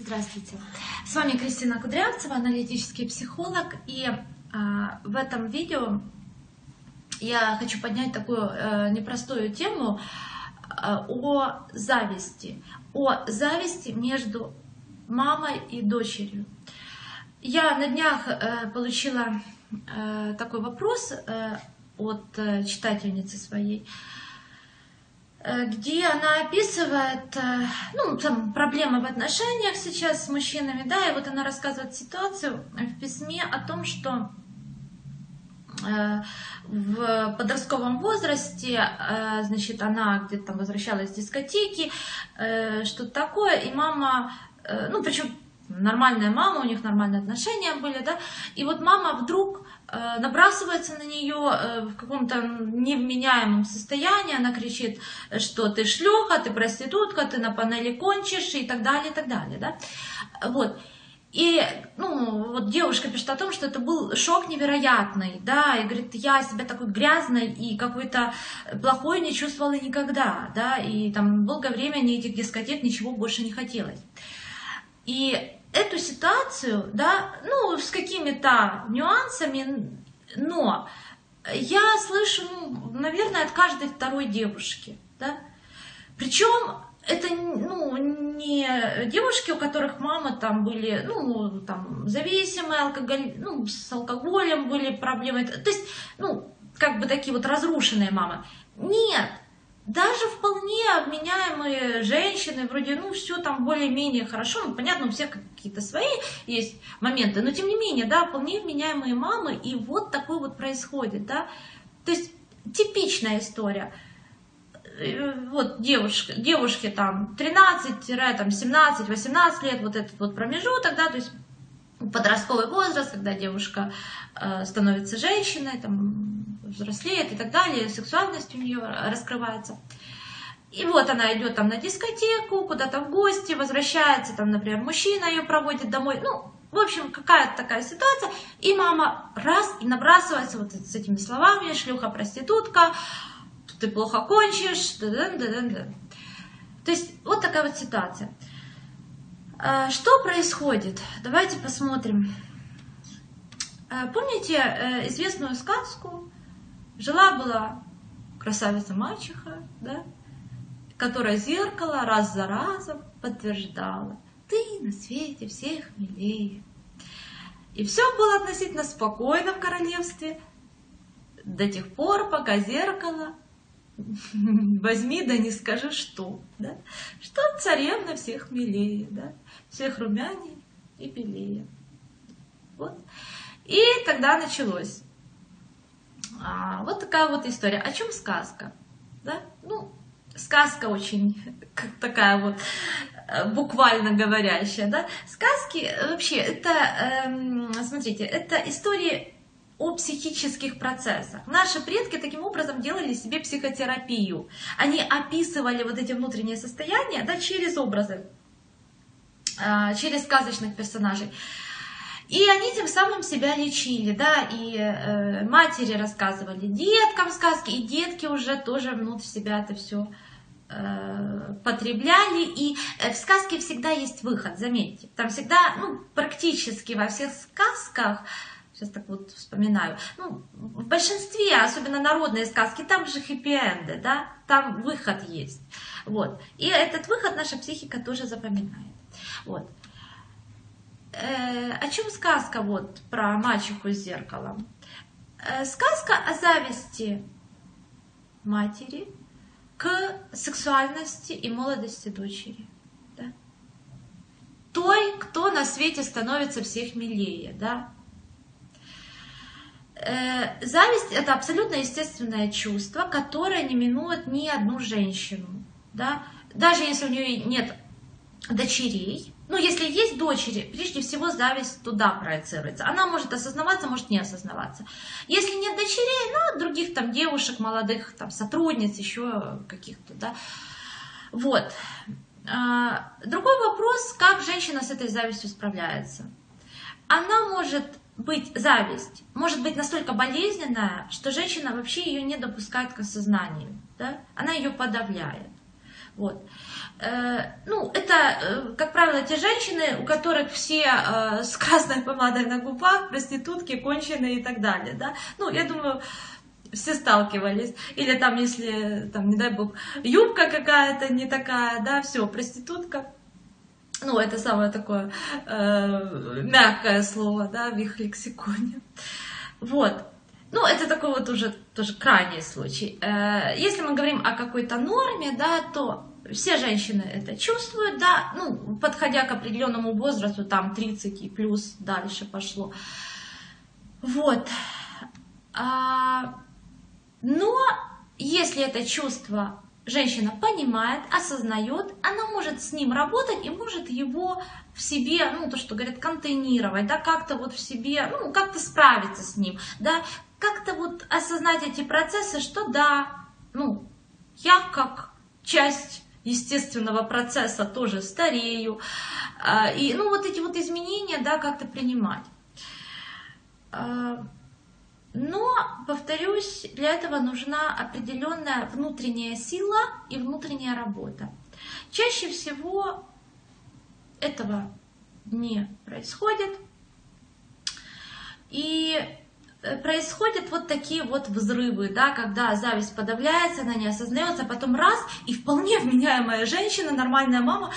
Здравствуйте. С вами Кристина Кудрявцева, аналитический психолог. И а, в этом видео я хочу поднять такую а, непростую тему а, о зависти. О зависти между мамой и дочерью. Я на днях а, получила а, такой вопрос а, от а, читательницы своей. Э, где она описывает, э, ну, там, проблемы в отношениях сейчас с мужчинами, да, и вот она рассказывает ситуацию в письме о том, что э, в подростковом возрасте, значит, она где-то там возвращалась с дискотеки, что-то такое, и мама, ну, причем нормальная мама, у них нормальные отношения были, да, и вот мама вдруг э, набрасывается на нее э, в каком-то невменяемом состоянии, она кричит, что ты шлюха, ты проститутка, ты на панели кончишь и так далее, и так далее, да, вот. И, ну, вот девушка пишет о том, что это был шок невероятный, да, и говорит, я себя такой грязной и какой-то плохой не чувствовала никогда, да, и там долгое время ни этих дискотек, ничего больше не хотелось. И эту ситуацию, да, ну, с какими-то нюансами, но я слышу, ну, наверное, от каждой второй девушки, да. Причем это, ну, не девушки, у которых мамы там были, ну, там, зависимые, алкоголь, ну, с алкоголем были проблемы, то есть, ну, как бы такие вот разрушенные мамы. Нет, даже вполне обменяемые женщины, вроде, ну, все там более-менее хорошо, ну, понятно, у всех какие-то свои есть моменты, но тем не менее, да, вполне вменяемые мамы, и вот такое вот происходит, да, то есть типичная история. Э, вот девушка, девушки там 13-17-18 лет, вот этот вот промежуток, да, то есть подростковый возраст, когда девушка э, становится женщиной, там, взрослеет и так далее, сексуальность у нее раскрывается. И вот она идет там на дискотеку, куда-то в гости, возвращается, там, например, мужчина ее проводит домой. Ну, в общем, какая-то такая ситуация. И мама раз и набрасывается вот с этими словами, шлюха, проститутка, ты плохо кончишь, да -да -да -да. То есть вот такая вот ситуация. А, что происходит? Давайте посмотрим. А, помните э, известную сказку Жила-была красавица-мачеха, да, которая зеркало раз за разом подтверждала, ты на свете всех милее. И все было относительно спокойно в королевстве до тех пор, пока зеркало возьми да не скажи что, да? что царевна всех милее, да? всех румяней и белее. Вот. И тогда началось. А, вот такая вот история. О чем сказка? Да? Ну, сказка очень такая вот э, буквально говорящая, да? Сказки э, вообще это, эм, смотрите, это истории о психических процессах. Наши предки таким образом делали себе психотерапию. Они описывали вот эти внутренние состояния да, через образы, э, через сказочных персонажей. И они тем самым себя лечили, да, и э, матери рассказывали деткам сказки, и детки уже тоже внутрь себя это все э, потребляли. И э, в сказке всегда есть выход, заметьте. Там всегда, ну, практически во всех сказках, сейчас так вот вспоминаю, ну, в большинстве, особенно народные сказки, там же хэппи-энды, да, там выход есть. Вот. И этот выход наша психика тоже запоминает. Вот э, о чем сказка вот про мачеху с зеркалом? Э, сказка о зависти матери к сексуальности и молодости дочери. Да? Той, кто на свете становится всех милее. Да? Э, зависть это абсолютно естественное чувство, которое не минует ни одну женщину. Да? Даже если у нее нет дочерей, ну, если есть дочери, прежде всего зависть туда проецируется. Она может осознаваться, может не осознаваться. Если нет дочерей, ну, других там девушек, молодых, там, сотрудниц, еще каких-то, да. Вот. А, другой вопрос, как женщина с этой завистью справляется. Она может быть, зависть, может быть настолько болезненная, что женщина вообще ее не допускает к осознанию. Да? Она ее подавляет. Вот. Э, ну, это, э, как правило, те женщины, у которых все э, с красной помадой на губах, проститутки, конченые и так далее, да. Ну, я думаю, все сталкивались. Или там, если, там, не дай бог, юбка какая-то не такая, да, все, проститутка. Ну, это самое такое э, мягкое слово, да, в их лексиконе. Вот. Ну, это такой вот уже тоже крайний случай. Если мы говорим о какой-то норме, да, то все женщины это чувствуют, да, ну, подходя к определенному возрасту, там 30 и плюс дальше пошло. Вот. А, но если это чувство женщина понимает, осознает, она может с ним работать и может его в себе, ну, то, что говорят, контейнировать, да, как-то вот в себе, ну, как-то справиться с ним, да, как-то вот осознать эти процессы, что да, ну, я как часть естественного процесса тоже старею. А, и, ну, вот эти вот изменения, да, как-то принимать. А, но, повторюсь, для этого нужна определенная внутренняя сила и внутренняя работа. Чаще всего этого не происходит. И происходят вот такие вот взрывы, да, когда зависть подавляется, она не осознается, а потом раз, и вполне вменяемая женщина, нормальная мама,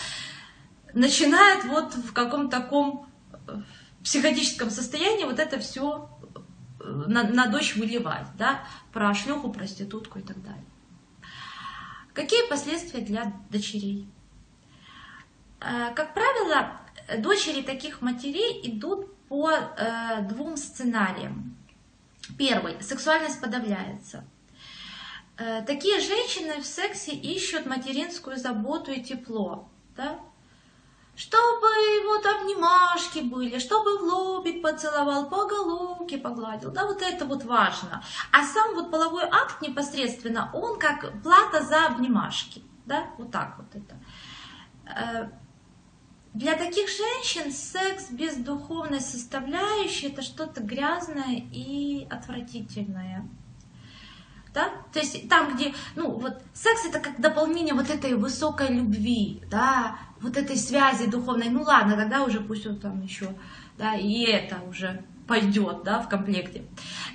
начинает вот в каком-то таком э, психотическом состоянии вот это все э, на, на дочь выливать, да, про шлюху, проститутку и так далее. Какие последствия для дочерей? Как правило, дочери таких матерей идут по двум сценариям. Первый. Сексуальность подавляется. Э, такие женщины в сексе ищут материнскую заботу и тепло. Да? Чтобы вот обнимашки были, чтобы в лобик поцеловал, по головке погладил. Да, вот это вот важно. А сам вот половой акт непосредственно, он как плата за обнимашки. Да, вот так вот это. Для таких женщин секс без духовной составляющей это что-то грязное и отвратительное. Да? То есть там, где, ну, вот секс это как дополнение вот этой высокой любви, да, вот этой связи духовной. Ну ладно, тогда уже пусть он там еще, да, и это уже пойдет, да, в комплекте.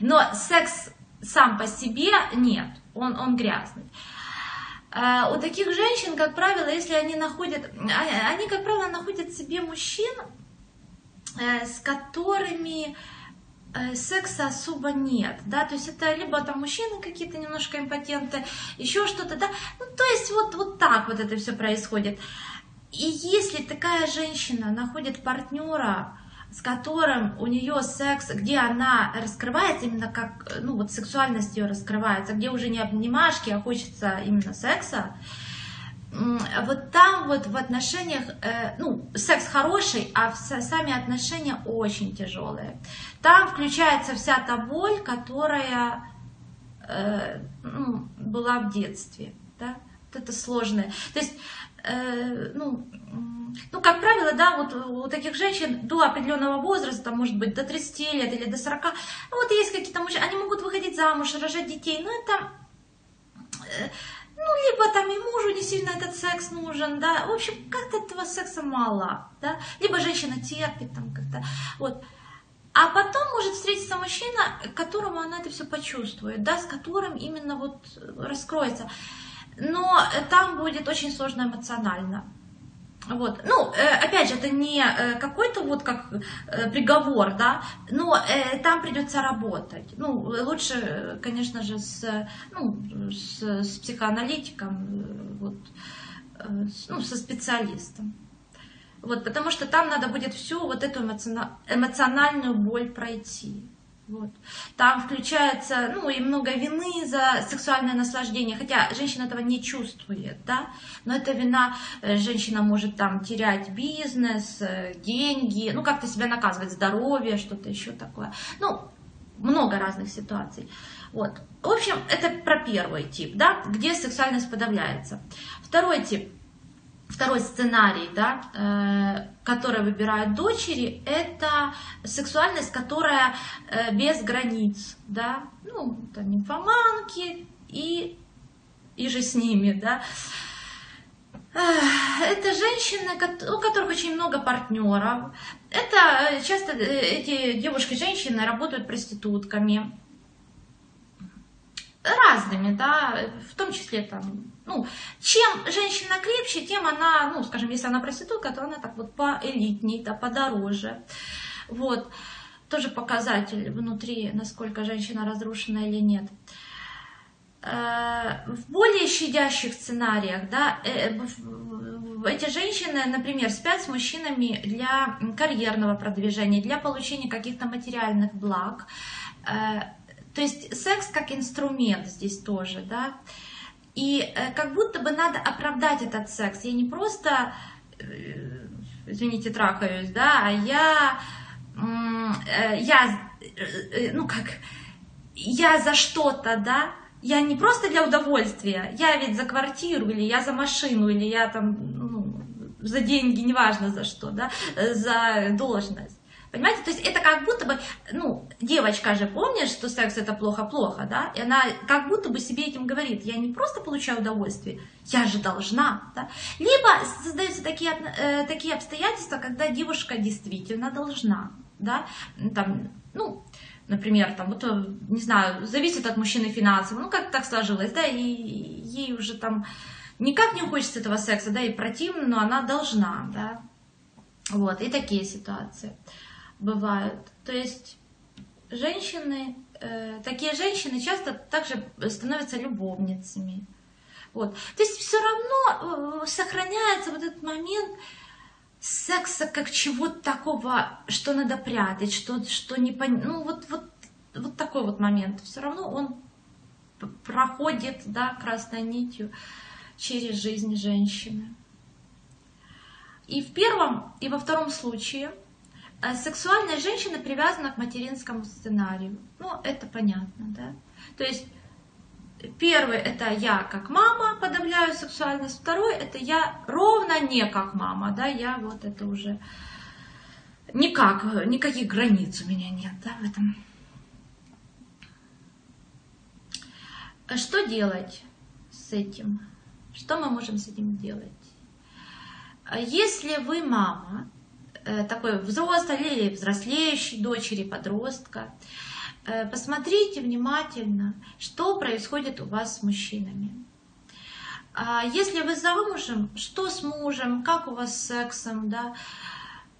Но секс сам по себе нет, он, он грязный. А у таких женщин, как правило, если они находят, а, они, как правило, находят себе мужчин, э, с которыми э, секса особо нет, да, то есть это либо там мужчины какие-то немножко импотенты, еще что-то, да, ну, то есть вот, вот так вот это все происходит. И если такая женщина находит партнера, с которым у нее секс, где она раскрывается именно как, ну вот сексуальность ее раскрывается, где уже не обнимашки, а хочется именно секса, вот там вот в отношениях, э, ну, секс хороший, а сами отношения очень тяжелые. Там включается вся та боль, которая э, ну, была в детстве, да, вот это сложное. То есть, э, ну, ну, как правило, да, вот у таких женщин до определенного возраста, может быть, до 30 лет или до 40, ну, вот есть какие-то мужчины, они могут выходить замуж, рожать детей, но это, э, ну, либо там и мужу не сильно этот секс нужен, да, в общем, как-то этого секса мало, да, либо женщина терпит там как-то, вот. А потом может встретиться мужчина, которому она это все почувствует, да, с которым именно вот раскроется. Но там будет очень сложно эмоционально. Вот. Ну, э, опять же, это не э, какой-то вот как э, приговор, да, но там придется работать. Ну, лучше, конечно же, с, ну, с, с психоаналитиком, вот, ну, со специалистом. Вот, потому что там надо будет всю вот эту эмоциональную боль пройти. Вот. Там включается, ну, и много вины за сексуальное наслаждение, хотя женщина этого не чувствует, да, но это вина, э, женщина может там терять бизнес, э, деньги, ну, как-то себя наказывать, здоровье, что-то еще такое. Ну, много разных ситуаций. Вот. В общем, это про первый тип, да, где сексуальность подавляется. Второй тип – Второй сценарий, да, э, который выбирают дочери, это сексуальность, которая э, без границ, да, ну, это нимфоманки и, и же с ними, да. Это женщины, у которых очень много партнеров. Это э, часто э, эти девушки-женщины работают проститутками. Разными, да, в том числе там, ну, чем женщина крепче, тем она, ну, скажем, если она проститутка, то она так вот поэлитней, да, подороже. Вот, тоже показатель внутри, насколько женщина разрушена или нет. Э, в более щадящих сценариях, да, эти женщины, например, спят с мужчинами для карьерного продвижения, для получения каких-то материальных благ. Э, то есть секс как инструмент здесь тоже, да. И э, как будто бы надо оправдать этот секс. Я не просто, э, извините, трахаюсь, да, а я, я, ну как, я за что-то, да, я не просто для удовольствия, я ведь за квартиру, или я за машину, или я там ну, за деньги, неважно за что, да, за должность. Понимаете, то есть это как будто бы, ну, девочка же помнит, что секс это плохо-плохо, да, и она как будто бы себе этим говорит, я не просто получаю удовольствие, я же должна, да. Либо создаются такие, э, такие обстоятельства, когда девушка действительно должна, да, там, ну, например, там, вот, э, не знаю, зависит от мужчины финансово, ну, как так сложилось, да, и ей уже там никак не хочется этого секса, да, и противно, но она должна, да, вот, и такие ситуации бывают. То есть женщины, э, такие женщины часто также становятся любовницами. Вот. То есть все равно э, сохраняется вот этот момент секса как чего-то такого, что надо прятать, что, что не пон... Ну вот, вот, вот такой вот момент. Все равно он проходит да, красной нитью через жизнь женщины. И в первом, и во втором случае – Э, сексуальная женщина привязана к материнскому сценарию. Ну, это понятно, да? То есть Первый это я как мама подавляю сексуальность, второй это я ровно не как мама, да, я вот это уже никак, никаких границ у меня нет, да, в этом. Что делать с этим? Что мы можем с этим делать? Если вы мама, Э, такой взрослой или взрослеющей дочери, подростка, э, посмотрите внимательно, что происходит у вас с мужчинами. А если вы замужем, что с мужем, как у вас с сексом, да?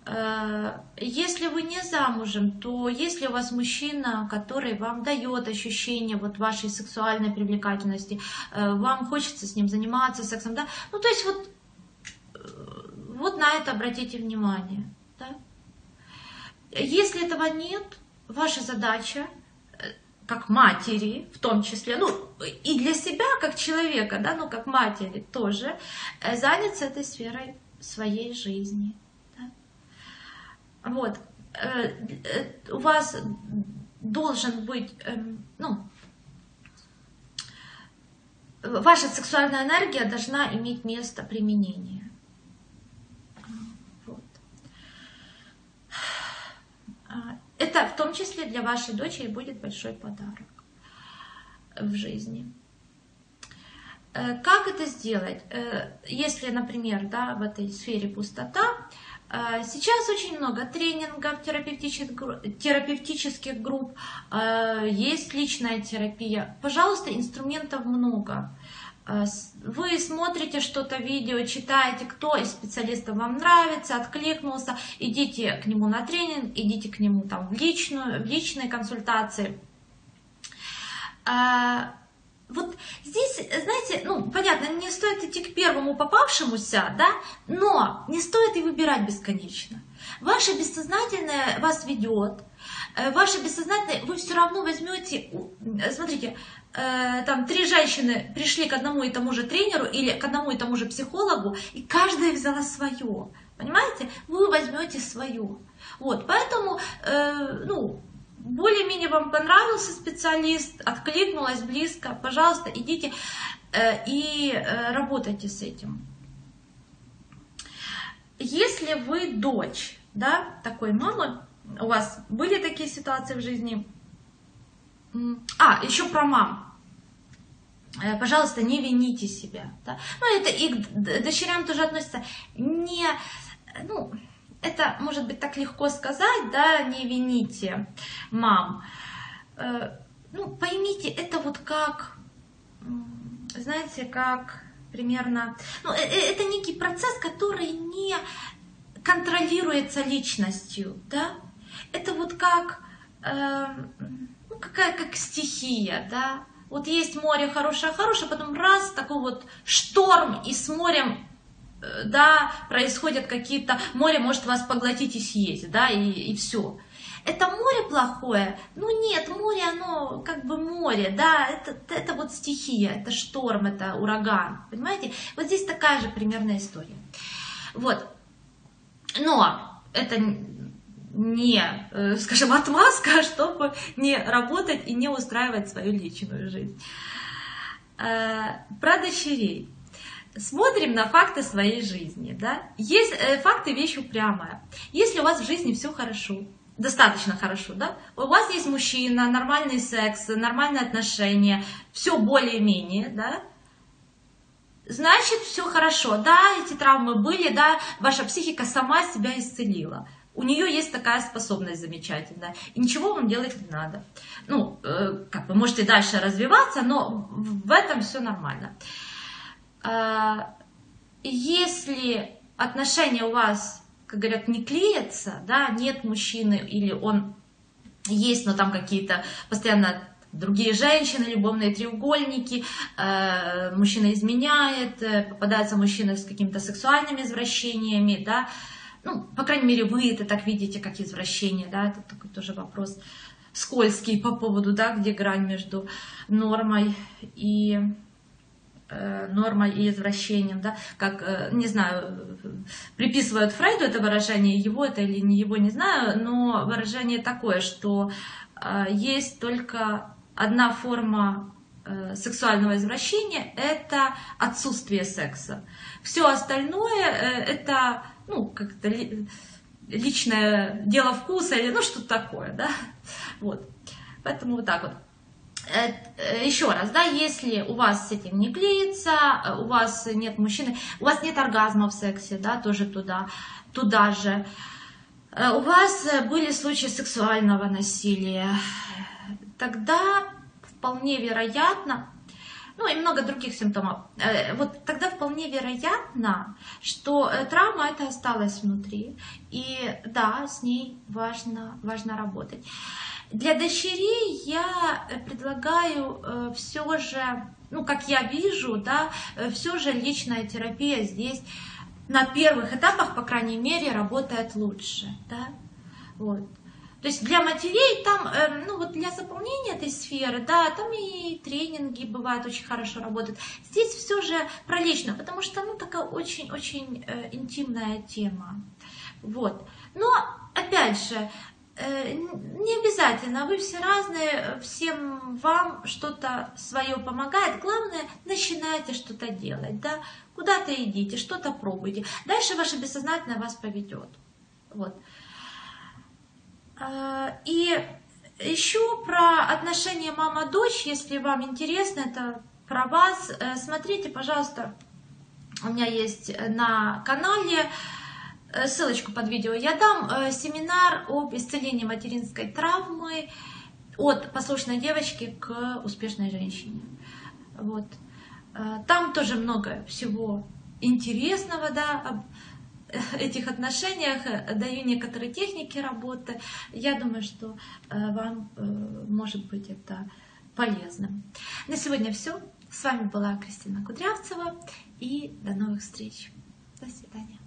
Э, если вы не замужем, то если у вас мужчина, который вам дает ощущение вот вашей сексуальной привлекательности, вам хочется с ним заниматься сексом, да, ну то есть вот, вот на это обратите внимание. Если этого нет, ваша задача э, как матери, в том числе, ну, и для себя, как человека, да, ну, как матери тоже, э, заняться этой сферой своей жизни. Да? Вот. Э, у вас должен быть, эм, ну, ваша сексуальная энергия должна иметь место применения. Это в том числе для вашей дочери будет большой подарок в жизни. Э, как это сделать? Э, если, например, да, в этой сфере пустота, э, сейчас очень много тренингов, терапевтических, групп, есть личная терапия. Пожалуйста, инструментов много. Э, вы смотрите что-то, видео, читаете, кто из специалистов вам нравится, откликнулся, идите к нему на тренинг, идите к нему там в, личную, в личные консультации. А, вот здесь, знаете, ну, понятно, не стоит идти к первому попавшемуся, да, но не стоит и выбирать бесконечно. Ваше бессознательное вас ведет, э, ваше бессознательное, вы все равно возьмете, смотрите, Э, там три женщины пришли к одному и тому же тренеру или к одному и тому же психологу, и каждая взяла свое. Понимаете? Вы возьмете свое. Вот, поэтому, э, ну, более-менее вам понравился специалист, откликнулась близко, пожалуйста, идите э, и э, работайте с этим. Если вы дочь, да, такой мамы, у вас были такие ситуации в жизни, а, еще про мам. э, пожалуйста, не вините себя. Да? Ну, это и к дочерям тоже относится. Не, ну, это может быть так легко сказать, да, не вините мам. Э, ну, поймите, это вот как, знаете, как примерно, ну, э, это некий процесс, который не контролируется личностью, да, это вот как, э, какая, как стихия, да, вот есть море хорошее, хорошее, потом раз, такой вот шторм, и с морем э, да, происходят какие-то, море может вас поглотить и съесть, да, и, и все. Это море плохое? Ну нет, море, оно как бы море, да, это, это вот стихия, это шторм, это ураган, понимаете? Вот здесь такая же примерная история. Вот. Но это не, э, скажем, отмазка, чтобы не работать и не устраивать свою личную жизнь. Э, про дочерей. Смотрим на факты своей жизни. Да? Есть э, факты вещь упрямая. Если у вас в жизни все хорошо, достаточно хорошо, да? У вас есть мужчина, нормальный секс, нормальные отношения, все более-менее, да? Значит, все хорошо, да, эти травмы были, да, ваша психика сама себя исцелила у нее есть такая способность замечательная, и ничего вам делать не надо. Ну, э, как вы можете дальше развиваться, но в этом все нормально. Э, если отношения у вас, как говорят, не клеятся, да, нет мужчины или он есть, но там какие-то постоянно другие женщины, любовные треугольники, э, мужчина изменяет, э, попадается мужчина с какими-то сексуальными извращениями, да, ну, по крайней мере, вы это так видите, как извращение, да, это такой тоже вопрос скользкий по поводу, да, где грань между нормой и э, нормой и извращением, да, как, э, не знаю, приписывают Фрейду это выражение, его это или не его, не знаю, но выражение такое, что э, есть только одна форма сексуального извращения, это отсутствие секса. Все остальное это ну, как-то личное дело вкуса или ну что-то такое, да, вот. Поэтому вот так вот. Э, э, Еще раз, да, если у вас с этим не клеится, э, у вас нет мужчины, у вас нет оргазма в сексе, да, тоже туда, туда же. У вас были случаи сексуального насилия, тогда вполне вероятно, ну и много других симптомов. Э, вот тогда вполне вероятно, что э, травма это осталась внутри, и да, с ней важно, важно работать. Для дочерей я предлагаю все же, ну как я вижу, да, все же личная терапия здесь на первых этапах, по крайней мере, работает лучше, да, вот. То есть для матерей там, э, ну вот для заполнения этой сферы, да, там и тренинги бывают очень хорошо работают. Здесь все же про лично, потому что, ну, такая очень-очень э, интимная тема. Вот. Но, опять же, э, не обязательно, вы все разные, всем вам что-то свое помогает. Главное, начинайте что-то делать, да, куда-то идите, что-то пробуйте. Дальше ваше бессознательное вас поведет. Вот. А, и еще про отношения мама-дочь, если вам интересно, это про вас, э, смотрите, пожалуйста, у меня есть на канале, э, ссылочку под видео я дам, э, семинар об исцелении материнской травмы от послушной девочки к успешной женщине. Вот. Там тоже много всего интересного, да, этих отношениях, э, даю некоторые техники работы. Я думаю, что э, вам э, может быть это полезным. На сегодня все. С вами была Кристина Кудрявцева и до новых встреч. До свидания.